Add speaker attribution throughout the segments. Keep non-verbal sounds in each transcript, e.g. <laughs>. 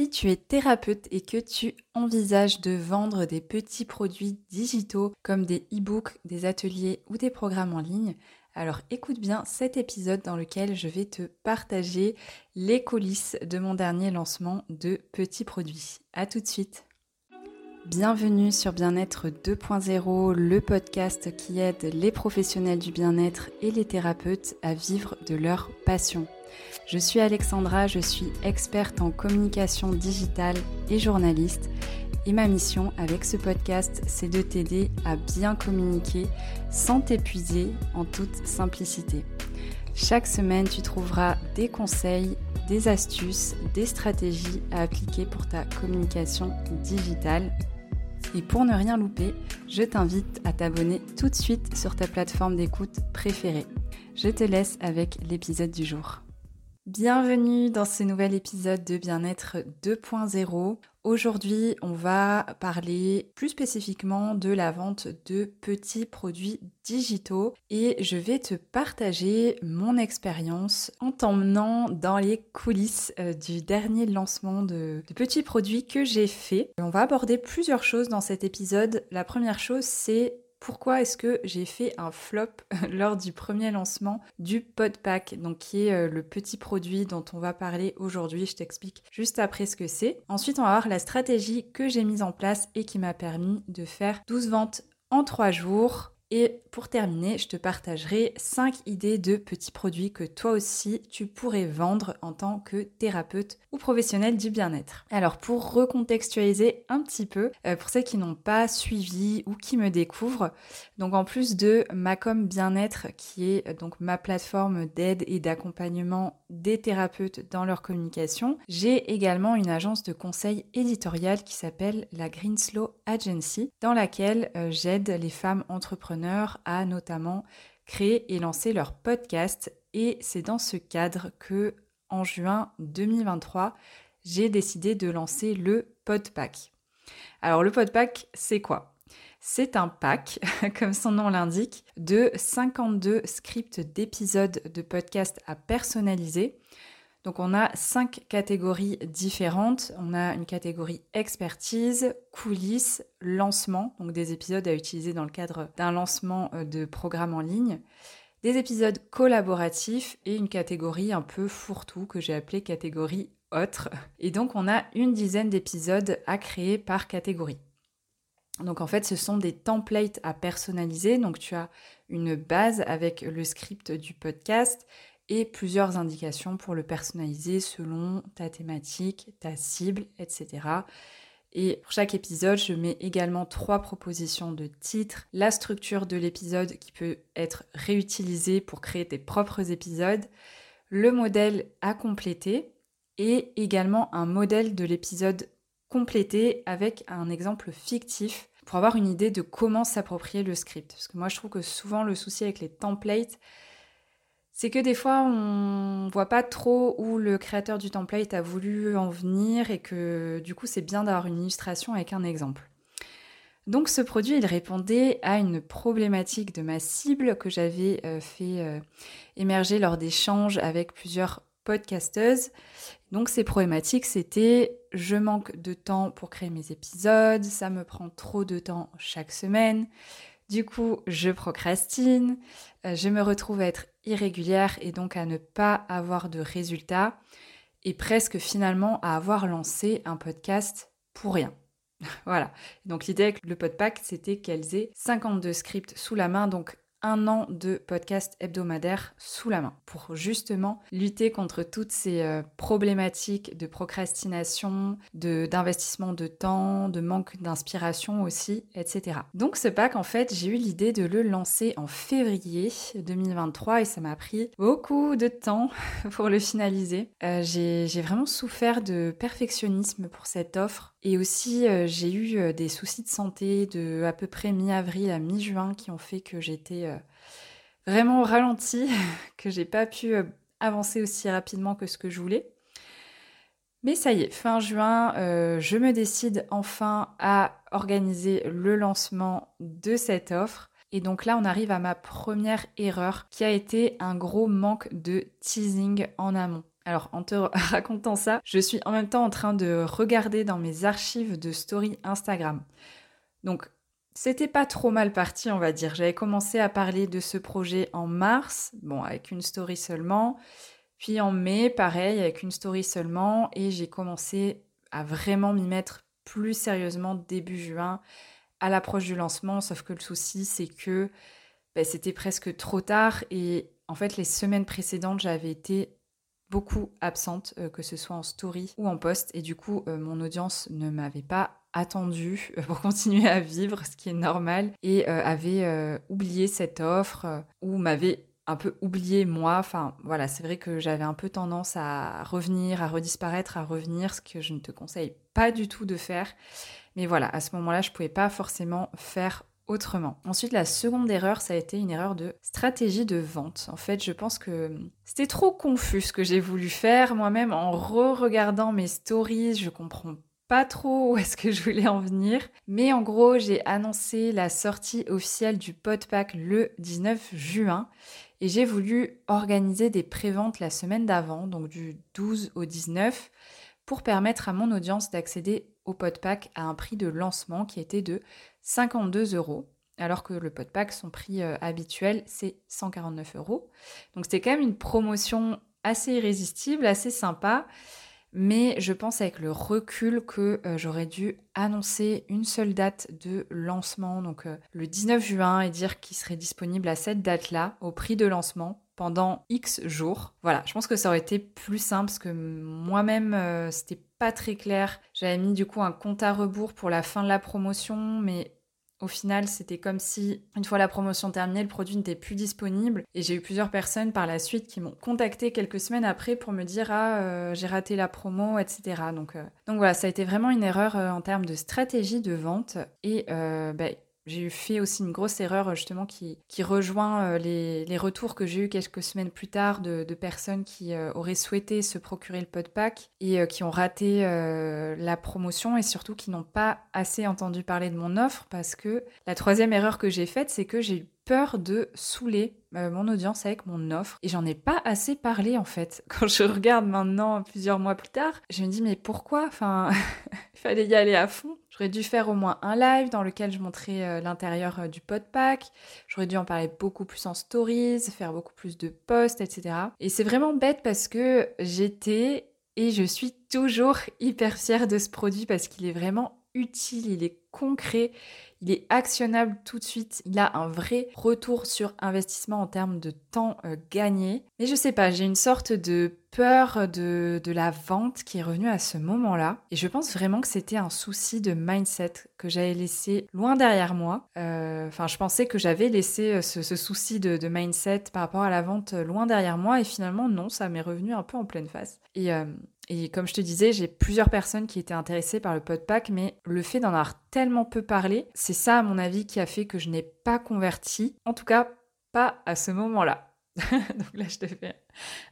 Speaker 1: Si tu es thérapeute et que tu envisages de vendre des petits produits digitaux comme des e-books, des ateliers ou des programmes en ligne, alors écoute bien cet épisode dans lequel je vais te partager les coulisses de mon dernier lancement de petits produits. A tout de suite. Bienvenue sur Bien-être 2.0, le podcast qui aide les professionnels du bien-être et les thérapeutes à vivre de leur passion. Je suis Alexandra, je suis experte en communication digitale et journaliste. Et ma mission avec ce podcast, c'est de t'aider à bien communiquer sans t'épuiser en toute simplicité. Chaque semaine, tu trouveras des conseils, des astuces, des stratégies à appliquer pour ta communication digitale. Et pour ne rien louper, je t'invite à t'abonner tout de suite sur ta plateforme d'écoute préférée. Je te laisse avec l'épisode du jour. Bienvenue dans ce nouvel épisode de Bien-être 2.0. Aujourd'hui, on va parler plus spécifiquement de la vente de petits produits digitaux et je vais te partager mon expérience en t'emmenant dans les coulisses euh, du dernier lancement de, de petits produits que j'ai fait. On va aborder plusieurs choses dans cet épisode. La première chose, c'est pourquoi est-ce que j'ai fait un flop <laughs> lors du premier lancement du Podpack, donc qui est euh, le petit produit dont on va parler aujourd'hui. Je t'explique juste après ce que c'est. Ensuite, on va voir la stratégie que j'ai mise en place et qui m'a permis de faire 12 ventes en 3 jours et pour terminer, je te partagerai 5 idées de petits produits que toi aussi tu pourrais vendre en tant que thérapeute ou professionnel du bien-être. Alors pour recontextualiser un petit peu, euh, pour ceux qui n'ont pas suivi ou qui me découvrent, donc en plus de Macom Bien-être qui est euh, donc ma plateforme d'aide et d'accompagnement des thérapeutes dans leur communication, j'ai également une agence de conseil éditorial qui s'appelle la Greenslow Agency dans laquelle euh, j'aide les femmes entrepreneurs à notamment créer et lancer leur podcast. Et c'est dans ce cadre que, en juin 2023, j'ai décidé de lancer le Podpack. Alors le Podpack, c'est quoi? C'est un pack, <laughs> comme son nom l'indique, de 52 scripts d'épisodes de podcast à personnaliser donc on a cinq catégories différentes. On a une catégorie expertise, coulisses, lancement, donc des épisodes à utiliser dans le cadre d'un lancement euh, de programme en ligne, des épisodes collaboratifs et une catégorie un peu fourre-tout que j'ai appelée catégorie autre. Et donc on a une dizaine d'épisodes à créer par catégorie. Donc en fait, ce sont des templates à personnaliser. Donc tu as une base avec le script du podcast et plusieurs indications pour le personnaliser selon ta thématique, ta cible, etc. Et pour chaque épisode, je mets également trois propositions de titres, la structure de l'épisode qui peut être réutilisée pour créer tes propres épisodes, le modèle à compléter et également un modèle de l'épisode complété avec un exemple fictif pour avoir une idée de comment s'approprier le script. Parce que moi, je trouve que souvent le souci avec les templates, c'est que des fois, on voit pas trop où le créateur du template a voulu en venir et que du coup, c'est bien d'avoir une illustration avec un exemple. Donc ce produit, il répondait à une problématique de ma cible que j'avais euh, fait euh, émerger lors d'échanges avec plusieurs podcasteuses. Donc ces problématiques, c'était je manque de temps pour créer mes épisodes, ça me prend trop de temps chaque semaine, du coup, je procrastine, euh, je me retrouve à être irrégulière et donc à ne pas avoir de résultats et presque finalement à avoir lancé un podcast pour rien. <laughs> voilà. Donc l'idée avec le podpack, c'était qu'elles aient 52 scripts sous la main, donc un an de podcast hebdomadaire sous la main pour justement lutter contre toutes ces euh, problématiques de procrastination, d'investissement de temps, de manque d'inspiration aussi, etc. Donc ce pack, en fait, j'ai eu l'idée de le lancer en février 2023 et ça m'a pris beaucoup de temps <laughs> pour le finaliser. Euh, j'ai vraiment souffert de perfectionnisme pour cette offre et aussi euh, j'ai eu des soucis de santé de à peu près mi-avril à mi-juin qui ont fait que j'étais euh, vraiment ralenti, <laughs> que j'ai pas pu euh, avancer aussi rapidement que ce que je voulais. Mais ça y est, fin juin, euh, je me décide enfin à organiser le lancement de cette offre. Et donc là, on arrive à ma première erreur qui a été un gros manque de teasing en amont. Alors en te <laughs> racontant ça, je suis en même temps en train de regarder dans mes archives de story Instagram. Donc c'était pas trop mal parti, on va dire. J'avais commencé à parler de ce projet en mars, bon, avec une story seulement. Puis en mai, pareil, avec une story seulement. Et j'ai commencé à vraiment m'y mettre plus sérieusement début juin, à l'approche du lancement. Sauf que le souci, c'est que ben, c'était presque trop tard. Et en fait, les semaines précédentes, j'avais été beaucoup absente, euh, que ce soit en story ou en post. Et du coup, euh, mon audience ne m'avait pas attendu euh, pour <laughs> continuer à vivre, ce qui est normal, et avait oublié cette offre ou m'avait un peu oublié moi. Enfin voilà, c'est vrai que j'avais un peu tendance à revenir, à redisparaître, à revenir, ce que je ne te conseille pas du tout de faire. Mais voilà, à ce moment-là, je pouvais pas forcément faire autrement. Ensuite, la seconde erreur, ça a été une erreur de stratégie de vente. En fait, je pense que c'était trop confus ce que j'ai voulu faire. Moi-même, en re-regardant mes stories, je comprends pas trop où est-ce que je voulais en venir. Mais en gros, j'ai annoncé la sortie officielle du Podpack le 19 juin. Et j'ai voulu organiser des préventes la semaine d'avant, donc du 12 au 19, pour permettre à mon audience d'accéder au Podpack à un prix de lancement qui était de 52 euros, alors que le Podpack, son prix euh, habituel, c'est 149 euros. Donc c'était quand même une promotion assez irrésistible, assez sympa. Mais je pense avec le recul que euh, j'aurais dû annoncer une seule date de lancement, donc euh, le 19 juin, et dire qu'il serait disponible à cette date-là, au prix de lancement, pendant X jours. Voilà, je pense que ça aurait été plus simple parce que moi-même, c'était pas très clair. J'avais mis du coup un compte à rebours pour la fin de la promotion, mais au final, c'était comme si, une fois la promotion terminée, le produit n'était plus disponible. Et j'ai eu plusieurs personnes par la suite qui m'ont contacté quelques semaines après pour me dire Ah, euh, j'ai raté la promo, etc. Donc, euh, donc voilà, ça a été vraiment une erreur euh, en termes de stratégie de vente. Et bah, j'ai fait aussi une grosse erreur justement qui, qui rejoint euh, les, les, retours que j'ai eu quelques semaines plus tard de, personnes qui euh, auraient souhaité se procurer le podpack et euh, qui ont raté la promotion et surtout qui n'ont pas assez entendu parler de mon offre parce que la troisième erreur que j'ai faite c'est que j'ai eu peur de saouler mon audience avec mon offre et j'en ai pas assez parlé en fait. <laughs> Quand je regarde maintenant plusieurs mois plus tard, je me dis mais pourquoi? Enfin, <laughs> il fallait y aller à fond. J'aurais dû faire au moins un live dans lequel je montrais euh, l'intérieur euh, du podpack. J'aurais dû en parler beaucoup plus en stories, faire beaucoup plus de posts, etc. Et c'est vraiment bête parce que j'étais et je suis toujours hyper fière de ce produit parce qu'il est vraiment utile, il est concret, il est actionnable tout de suite, il a un vrai retour sur investissement en termes de temps euh, gagné. Mais je sais pas, j'ai une sorte de peur de, la vente qui est revenue à ce moment-là. Et je pense vraiment que c'était un souci de mindset que j'avais laissé loin derrière moi. Euh, enfin, je pensais que j'avais laissé euh, ce, souci de, mindset par rapport à la vente loin derrière moi. Et finalement, non, ça m'est revenu un peu en pleine face. Et comme je te disais, j'ai plusieurs personnes qui étaient intéressées par le podpack, mais le fait d'en avoir tellement peu parlé, c'est ça à mon avis qui a fait que je n'ai pas converti. En tout cas, pas à ce moment-là. <laughs> Donc là, je te fais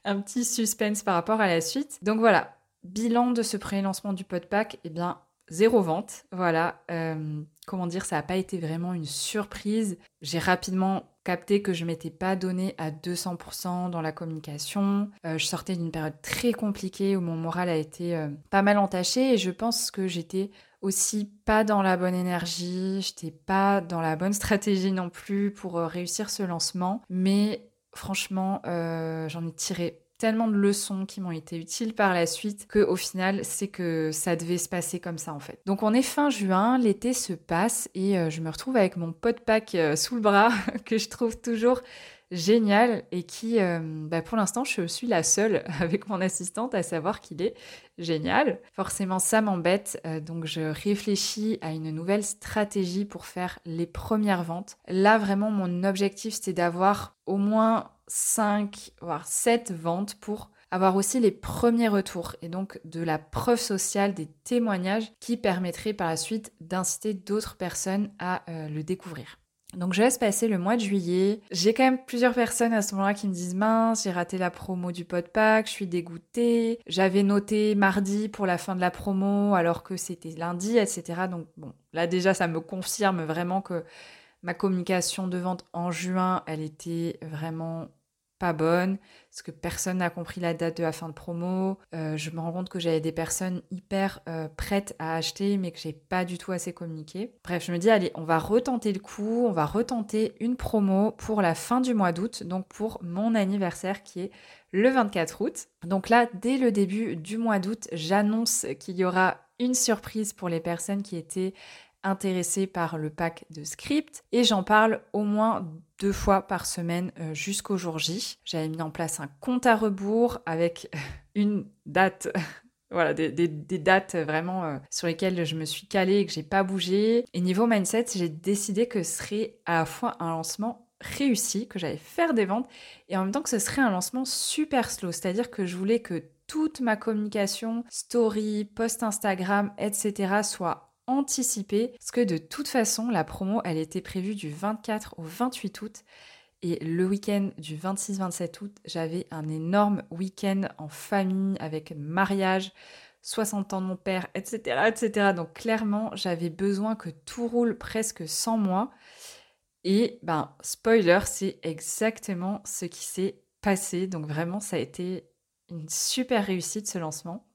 Speaker 1: un petit suspense par rapport à la suite. Donc voilà, bilan de ce pré-lancement du podpack, eh bien, zéro vente. Voilà, euh, comment dire, ça n'a pas été vraiment une surprise. J'ai rapidement capté que je m'étais pas donné à 200% dans la communication. Euh, je sortais d'une période très compliquée où mon moral a été euh, pas mal entaché et je pense que j'étais aussi pas dans la bonne énergie, j'étais pas dans la bonne <laughs> stratégie non plus pour euh, réussir ce lancement. Mais franchement, j'en ai tiré tellement de leçons qui m'ont été utiles par la suite que au final c'est que ça devait se passer comme ça en fait. Donc on est fin juin, l'été se passe et euh, je me retrouve avec mon pot de pack euh, sous le bras <laughs> que je trouve toujours génial et qui euh, bah, pour l'instant je suis la seule <laughs> avec mon assistante à savoir qu'il est génial. Forcément ça m'embête donc je réfléchis à une nouvelle stratégie pour faire les premières ventes. Là vraiment mon objectif c'est d'avoir au moins 5 voire 7 ventes pour avoir aussi les premiers retours et donc de la preuve sociale, des témoignages qui permettraient par la suite d'inciter d'autres personnes à euh, le découvrir. Donc je laisse passer le mois de juillet. J'ai quand même plusieurs personnes à ce moment-là qui me disent mince, j'ai raté la promo du podpack, je suis dégoûtée. J'avais noté mardi pour la fin de la promo alors que c'était lundi, etc. Donc bon, là déjà ça me confirme vraiment que ma communication de vente en juin, elle était vraiment pas bonne, parce que personne n'a compris la date de la fin de promo. Euh, je me rends compte que j'avais des personnes hyper euh, prêtes à acheter, mais que j'ai pas du tout assez communiqué. Bref, je me dis, allez, on va retenter le coup, on va retenter une promo pour la fin du mois d'août, donc pour mon anniversaire qui est le 24 août. Donc là, dès le début du mois d'août, j'annonce qu'il y aura une surprise pour les personnes qui étaient intéressée par le pack de script et j'en parle au moins deux fois par semaine euh, jusqu'au jour J. J'avais mis en place un compte à rebours avec <laughs> une date. <laughs> Voilà, des, dates vraiment euh, sur lesquelles je me suis calée et que j'ai pas bougé. Et niveau mindset, j'ai décidé que ce serait à la fois un lancement réussi, que j'allais faire des ventes, et en même temps que ce serait un lancement super slow. C'est-à-dire que je voulais que toute ma communication, story, post Instagram, etc. soit anticiper, parce que de toute façon, la promo, elle était prévue du 24 au 28 août. Et le week-end du 26-27 août, j'avais un énorme week-end en famille avec mariage, 60 ans de mon père, etc. etc. Donc clairement, j'avais besoin que tout roule presque sans moi. Et ben, spoiler, c'est exactement ce qui s'est passé. Donc vraiment, ça a été une super réussite ce lancement.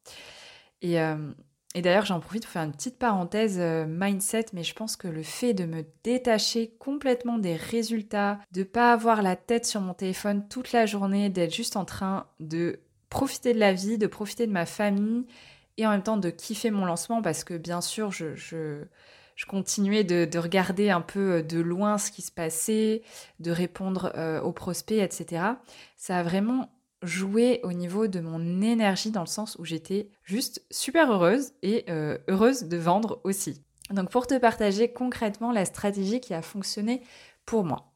Speaker 1: Et, euh, et d'ailleurs, j'en profite pour faire une petite parenthèse euh, mindset, mais je pense que le fait de me détacher complètement des résultats, de pas avoir la tête sur mon téléphone toute la journée, d'être juste en train de profiter de la vie, de profiter de ma famille et en même temps de kiffer mon lancement parce que bien sûr, je, continuais de, regarder un peu euh, de loin ce qui se passait, de répondre euh, aux prospects, etc. Ça a vraiment jouer au niveau de mon énergie dans le sens où j'étais juste super heureuse et euh, heureuse de vendre aussi. Donc pour te partager concrètement la stratégie qui a fonctionné pour moi.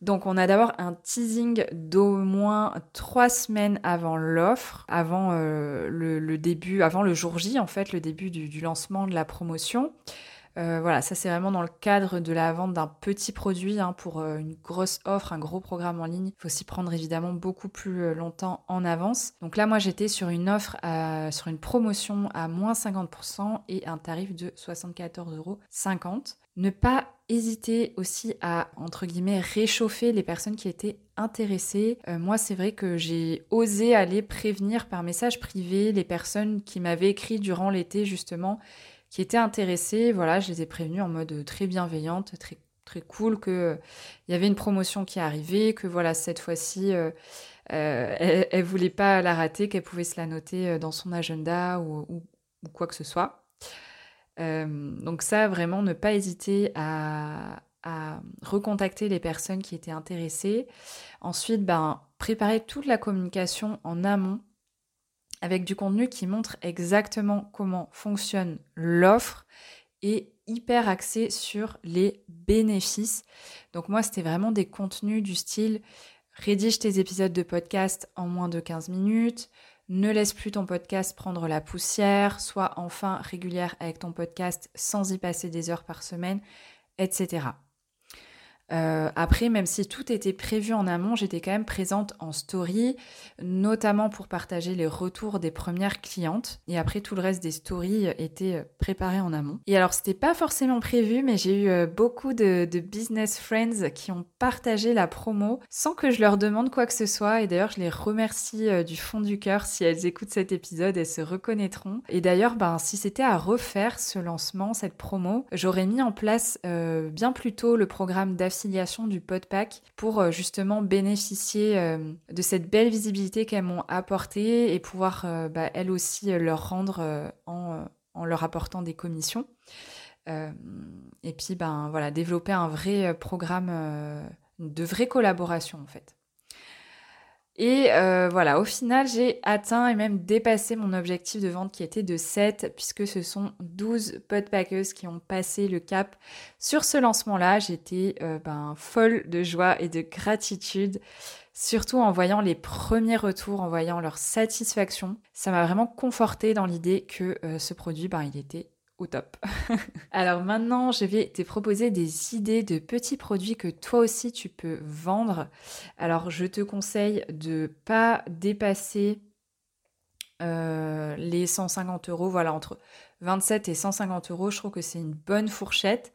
Speaker 1: Donc on a d'abord un teasing d'au moins trois semaines avant l'offre, avant euh, le, début, avant le jour J en fait, le début du lancement de la promotion. Euh, voilà, ça c'est vraiment dans le cadre de la vente d'un petit produit. Hein, pour euh, une grosse offre, un gros programme en ligne, il faut s'y prendre évidemment beaucoup plus euh, longtemps en avance. Donc là, moi j'étais sur une offre, sur une promotion à moins 50% et un tarif de 74,50 euros. Ne pas hésiter aussi à, entre guillemets, réchauffer les personnes qui étaient intéressées. moi, c'est vrai que j'ai osé aller prévenir par message privé les personnes qui m'avaient écrit durant l'été, justement, qui étaient intéressés. Voilà, je les ai prévenus en mode très bienveillante, très, très cool, qu'il euh, y avait une promotion qui arrivait, que voilà, cette fois-ci, euh, euh, elle, ne voulait pas la rater, qu'elle pouvait se la noter dans son agenda ou, quoi que ce soit. donc ça, vraiment, ne pas hésiter à, à recontacter les personnes qui étaient intéressées. Ensuite, ben, préparer toute la communication en amont avec du contenu qui montre exactement comment fonctionne l'offre et hyper axé sur les bénéfices. Donc moi, c'était vraiment des contenus du style rédige tes épisodes de podcast en moins de 15 minutes, ne laisse plus ton podcast prendre la poussière, sois enfin régulière avec ton podcast sans y passer des heures par semaine, etc. Euh, après, même si tout était prévu en amont, j'étais quand même présente en story, notamment pour partager les retours des premières clientes. Et après, tout le reste des stories était euh, préparé en amont. Et alors, c'était pas forcément prévu, mais j'ai eu euh, beaucoup de, business friends qui ont partagé la promo sans que je leur demande quoi que ce soit. Et d'ailleurs, je les remercie du fond du cœur si elles écoutent cet épisode, elles se reconnaîtront. Et d'ailleurs, ben, si c'était à refaire ce lancement, cette promo, j'aurais mis en place bien plus tôt le programme d'affiliation du Podpack pour euh, justement bénéficier euh, de cette belle visibilité qu'elles m'ont apportée et pouvoir euh, bah, elles aussi leur rendre en, leur apportant des commissions. et puis ben voilà, développer un vrai programme de vraie collaboration en fait. Et euh, voilà, au final, j'ai atteint et même dépassé mon objectif de vente qui était de 7, puisque ce sont 12 podpackers qui ont passé le cap. Sur ce lancement-là, j'étais euh, ben, folle de joie et de gratitude, surtout en voyant les premiers retours, en voyant leur satisfaction. Ça m'a vraiment conforté dans l'idée que euh, ce produit, ben, il était top. <laughs> Alors maintenant, je vais te proposer des idées de petits produits que toi aussi tu peux vendre. Alors je te conseille de pas dépasser euh, les 150 euros. Voilà, entre 27 et 150 euros, je trouve que c'est une bonne fourchette.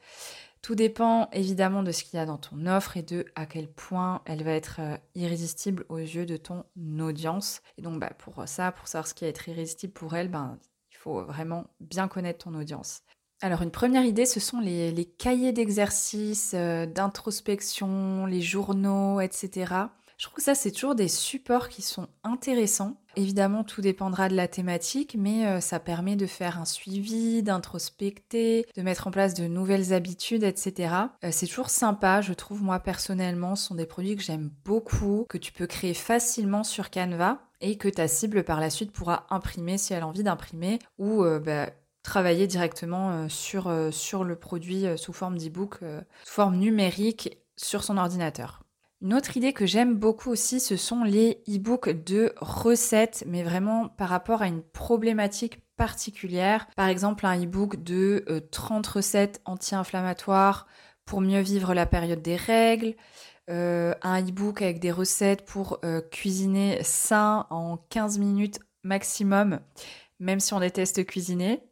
Speaker 1: Tout dépend évidemment de ce qu'il y a dans ton offre et de à quel point elle va être euh, irrésistible aux yeux de ton audience. Et donc bah, pour ça, pour savoir ce qui va être irrésistible pour elle, ben, faut vraiment bien connaître ton audience. Alors une première idée, ce sont les, cahiers d'exercice, euh, d'introspection, les journaux, etc. Je trouve que ça, c'est toujours des supports qui sont intéressants. Évidemment, tout dépendra de la thématique, mais euh, ça permet de faire un suivi, d'introspecter, de mettre en place de nouvelles habitudes, etc. Euh, c'est toujours sympa, je trouve, moi personnellement, ce sont des produits que j'aime beaucoup, que tu peux créer facilement sur Canva et que ta cible par la suite pourra imprimer si elle a envie d'imprimer ou bah, travailler directement sur, sur le produit sous forme d'e-book, sous forme numérique sur son ordinateur. Une autre idée que j'aime beaucoup aussi, ce sont les e-books de recettes, mais vraiment par rapport à une problématique particulière. Par exemple, un e-book de 30 euh, recettes anti-inflammatoires pour mieux vivre la période des règles. Euh, un e-book avec des recettes pour euh, cuisiner sain en 15 minutes maximum, même si on déteste cuisiner.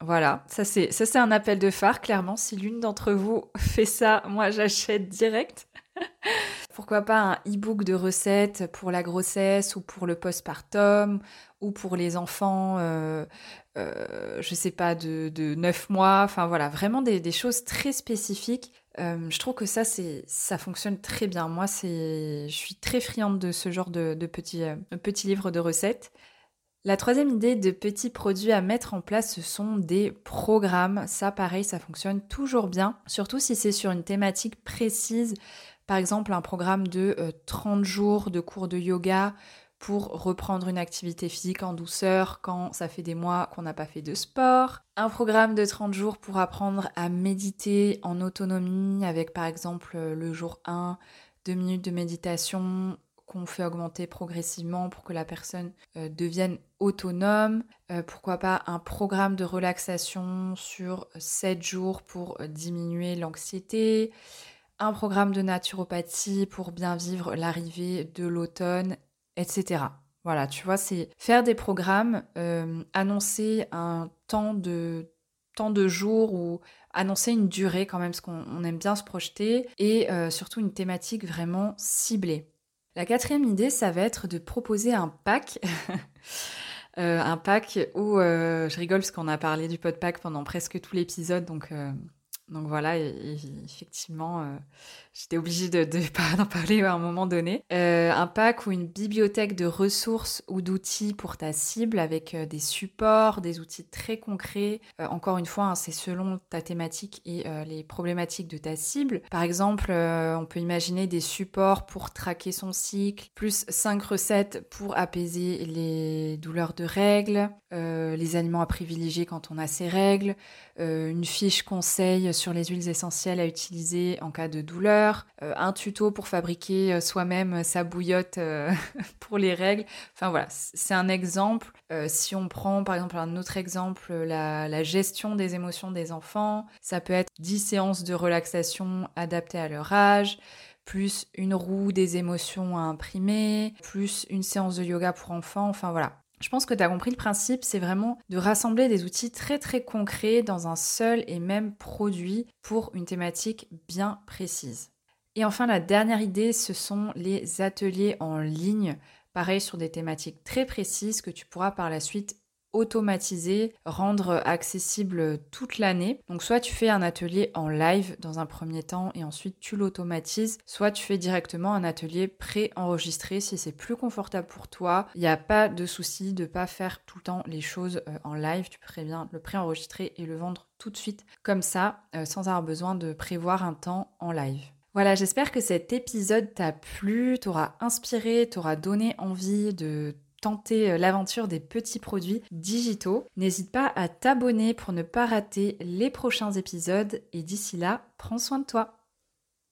Speaker 1: Voilà, ça c'est ça c'est un appel de phare clairement. Si l'une d'entre vous <laughs> fait ça, moi j'achète direct. <laughs> Pourquoi pas un e-book de recettes pour la grossesse ou pour le postpartum ou pour les enfants, euh, euh, je sais pas, de, de 9 mois. Enfin voilà, vraiment des, choses très spécifiques. Euh, je trouve que ça, c'est, ça fonctionne très bien. Moi, c'est, je suis très friande de ce genre de, de petits, petits livres de recettes. La troisième idée de petits produits à mettre en place, ce sont des programmes. Ça, pareil, ça fonctionne toujours bien, surtout si c'est sur une thématique précise. Par exemple, un programme de 30 euh, jours de cours de yoga pour reprendre une activité physique en douceur quand ça fait des mois qu'on n'a pas fait de sport. Un programme de 30 jours pour apprendre à méditer en autonomie avec par exemple le jour 1, 2 minutes de méditation qu'on fait augmenter progressivement pour que la personne euh, devienne autonome. Euh, pourquoi pas un programme de relaxation sur 7 jours pour diminuer l'anxiété programme de naturopathie pour bien vivre l'arrivée de l'automne, etc. Voilà, tu vois, c'est faire des programmes, euh, annoncer un temps de temps de jours ou annoncer une durée quand même, parce qu'on aime bien se projeter, et euh, surtout une thématique vraiment ciblée. La quatrième idée, ça va être de proposer un pack. <laughs> Euh, un pack où je rigole parce qu'on a parlé du pod pack pendant presque tout l'épisode, donc donc voilà, effectivement, euh, j'étais obligée de, <laughs> d'en parler à un moment donné. Euh, un pack ou une bibliothèque de ressources ou d'outils pour ta cible avec euh, des supports, des outils très concrets. encore une fois, hein, c'est selon ta thématique et les problématiques de ta cible. Par exemple, on peut imaginer des supports pour traquer son cycle, plus 5 recettes pour apaiser les douleurs de règles, les aliments à privilégier quand on a ses règles, une fiche conseil les huiles essentielles à utiliser en cas de douleur, euh, un tuto pour fabriquer euh, soi-même sa bouillotte euh, <laughs> pour les règles. Enfin voilà, c'est un exemple. si on prend par exemple un autre exemple, la, la, gestion des émotions des enfants, ça peut être 10 séances de relaxation adaptées à leur âge plus une roue des émotions à imprimer, plus une séance de yoga pour enfants, enfin voilà. Je pense que tu as compris le principe, c'est vraiment de rassembler des outils très très concrets dans un seul et même produit pour une thématique bien précise. Et enfin, la dernière idée, ce sont les ateliers en ligne, pareil sur des thématiques très précises que tu pourras par la suite automatiser, rendre accessible toute l'année. Donc soit tu fais un atelier en live dans un premier temps et ensuite tu l'automatises, soit tu fais directement un atelier pré-enregistré si c'est plus confortable pour toi. Il n'y a pas de souci de pas faire tout le temps les choses euh, en live, tu bien le pré-enregistrer et le vendre tout de suite comme ça euh, sans avoir besoin de prévoir un temps en live. Voilà, j'espère que cet épisode t'a plu, t'aura inspiré, t'aura donné envie de tenter euh, l'aventure des petits produits digitaux. N'hésite pas à t'abonner pour ne pas rater les prochains épisodes et d'ici là, prends soin de toi.